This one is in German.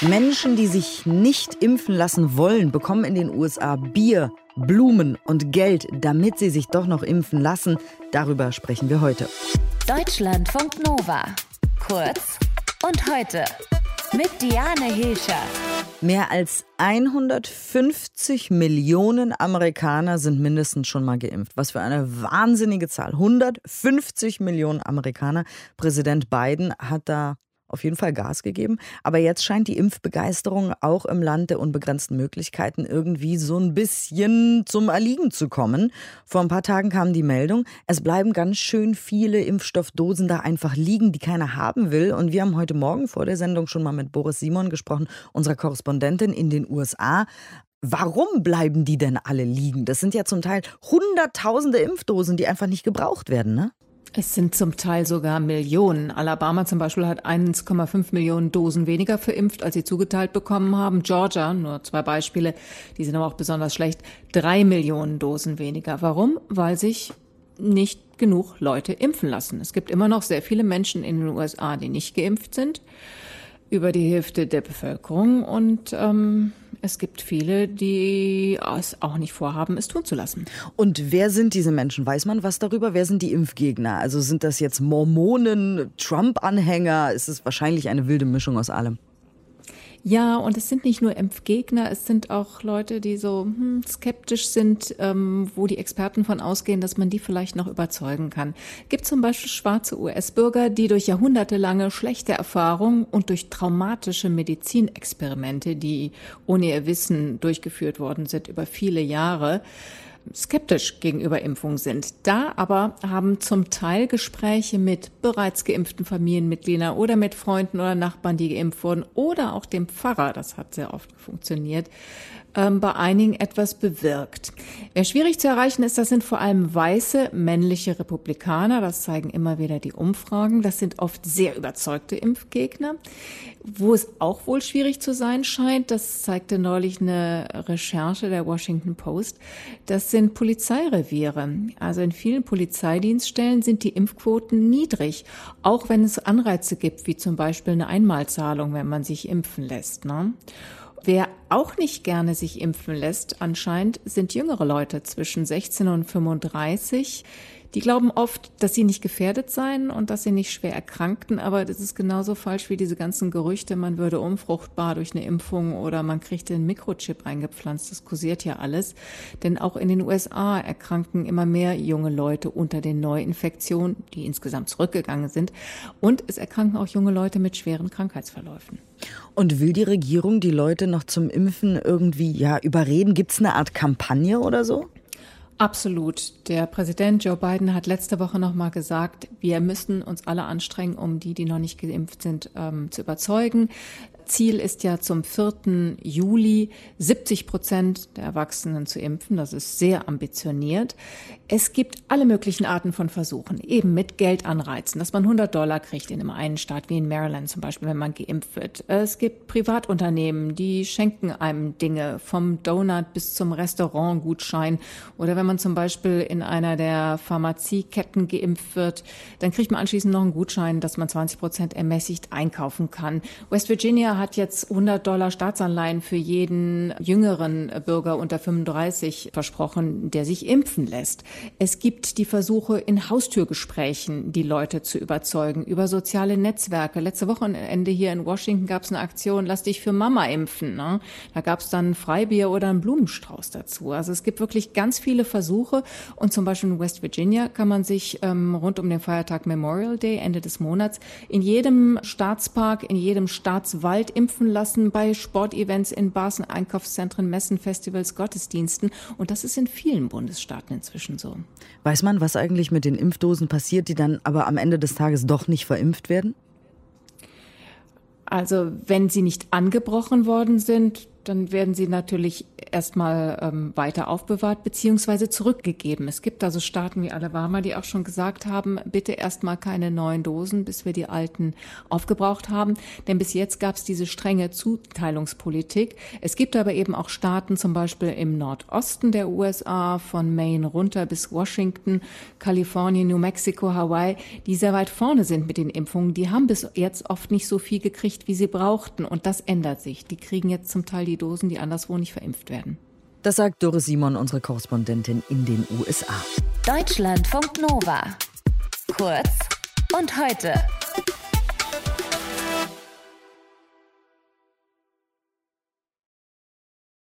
Menschen, die sich nicht impfen lassen wollen, bekommen in den USA Bier, Blumen und Geld, damit sie sich doch noch impfen lassen. Darüber sprechen wir heute. Deutschlandfunk Nova. Kurz und heute mit Diane Hilscher. Mehr als 150 Millionen Amerikaner sind mindestens schon mal geimpft. Was für eine wahnsinnige Zahl. 150 Millionen Amerikaner. Präsident Biden hat da auf jeden Fall Gas gegeben. Aber jetzt scheint die Impfbegeisterung auch im Land der unbegrenzten Möglichkeiten irgendwie so ein bisschen zum Erliegen zu kommen. Vor ein paar Tagen kam die Meldung, es bleiben ganz schön viele Impfstoffdosen da einfach liegen, die keiner haben will. Und wir haben heute Morgen vor der Sendung schon mal mit Boris Simon gesprochen, unserer Korrespondentin in den USA. Warum bleiben die denn alle liegen? Das sind ja zum Teil Hunderttausende Impfdosen, die einfach nicht gebraucht werden, ne? Es sind zum Teil sogar Millionen. Alabama zum Beispiel hat 1,5 Millionen Dosen weniger verimpft, als sie zugeteilt bekommen haben. Georgia, nur zwei Beispiele, die sind aber auch besonders schlecht, drei Millionen Dosen weniger. Warum? Weil sich nicht genug Leute impfen lassen. Es gibt immer noch sehr viele Menschen in den USA, die nicht geimpft sind über die Hälfte der Bevölkerung und ähm, es gibt viele, die es auch nicht vorhaben, es tun zu lassen. Und wer sind diese Menschen? Weiß man was darüber? Wer sind die Impfgegner? Also sind das jetzt Mormonen, Trump-Anhänger? Ist es wahrscheinlich eine wilde Mischung aus allem? Ja, und es sind nicht nur Impfgegner, es sind auch Leute, die so hm, skeptisch sind, ähm, wo die Experten von ausgehen, dass man die vielleicht noch überzeugen kann. Gibt zum Beispiel schwarze US-Bürger, die durch jahrhundertelange schlechte Erfahrungen und durch traumatische Medizinexperimente, die ohne ihr Wissen durchgeführt worden sind über viele Jahre, skeptisch gegenüber Impfungen sind. Da aber haben zum Teil Gespräche mit bereits geimpften Familienmitgliedern oder mit Freunden oder Nachbarn, die geimpft wurden oder auch dem Pfarrer, das hat sehr oft funktioniert, ähm, bei einigen etwas bewirkt. Wer schwierig zu erreichen ist, das sind vor allem weiße männliche Republikaner. Das zeigen immer wieder die Umfragen. Das sind oft sehr überzeugte Impfgegner. Wo es auch wohl schwierig zu sein scheint, das zeigte neulich eine Recherche der Washington Post, das sind Polizeireviere. Also in vielen Polizeidienststellen sind die Impfquoten niedrig, auch wenn es Anreize gibt, wie zum Beispiel eine Einmalzahlung, wenn man sich impfen lässt. Ne? Wer auch nicht gerne sich impfen lässt, anscheinend, sind jüngere Leute zwischen 16 und 35. Die glauben oft, dass sie nicht gefährdet seien und dass sie nicht schwer erkrankten, aber das ist genauso falsch wie diese ganzen Gerüchte, man würde unfruchtbar durch eine Impfung oder man kriegt den Mikrochip eingepflanzt. Das kursiert ja alles. Denn auch in den USA erkranken immer mehr junge Leute unter den Neuinfektionen, die insgesamt zurückgegangen sind. Und es erkranken auch junge Leute mit schweren Krankheitsverläufen. Und will die Regierung die Leute noch zum Impfen irgendwie ja überreden? Gibt es eine Art Kampagne oder so? Absolut. Der Präsident Joe Biden hat letzte Woche noch mal gesagt, wir müssen uns alle anstrengen, um die, die noch nicht geimpft sind, ähm, zu überzeugen. Ziel ist ja zum 4. Juli 70 Prozent der Erwachsenen zu impfen. Das ist sehr ambitioniert. Es gibt alle möglichen Arten von Versuchen, eben mit Geldanreizen, dass man 100 Dollar kriegt in einem einen Staat wie in Maryland zum Beispiel, wenn man geimpft wird. Es gibt Privatunternehmen, die schenken einem Dinge vom Donut bis zum Restaurantgutschein. Oder wenn man zum Beispiel in einer der Pharmazieketten geimpft wird, dann kriegt man anschließend noch einen Gutschein, dass man 20 Prozent ermäßigt einkaufen kann. West Virginia hat jetzt 100 Dollar Staatsanleihen für jeden jüngeren Bürger unter 35 versprochen, der sich impfen lässt. Es gibt die Versuche in Haustürgesprächen, die Leute zu überzeugen über soziale Netzwerke. Letzte Wochenende hier in Washington gab es eine Aktion, lass dich für Mama impfen. Ne? Da gab es dann Freibier oder einen Blumenstrauß dazu. Also es gibt wirklich ganz viele Versuche und zum Beispiel in West Virginia kann man sich ähm, rund um den Feiertag Memorial Day Ende des Monats in jedem Staatspark, in jedem Staatswald Zeit impfen lassen bei Sportevents in Bars, Einkaufszentren, Messen, Festivals, Gottesdiensten. Und das ist in vielen Bundesstaaten inzwischen so. Weiß man, was eigentlich mit den Impfdosen passiert, die dann aber am Ende des Tages doch nicht verimpft werden? Also wenn sie nicht angebrochen worden sind, dann werden sie natürlich erstmal ähm, weiter aufbewahrt beziehungsweise zurückgegeben. Es gibt also Staaten wie Alabama, die auch schon gesagt haben, bitte erstmal keine neuen Dosen, bis wir die alten aufgebraucht haben. Denn bis jetzt gab es diese strenge Zuteilungspolitik. Es gibt aber eben auch Staaten, zum Beispiel im Nordosten der USA, von Maine runter bis Washington, Kalifornien, New Mexico, Hawaii, die sehr weit vorne sind mit den Impfungen. Die haben bis jetzt oft nicht so viel gekriegt, wie sie brauchten. Und das ändert sich. Die kriegen jetzt zum Teil die Dosen, die anderswo nicht verimpft werden. Das sagt Doris Simon, unsere Korrespondentin in den USA. Deutschlandfunk Nova. Kurz und heute.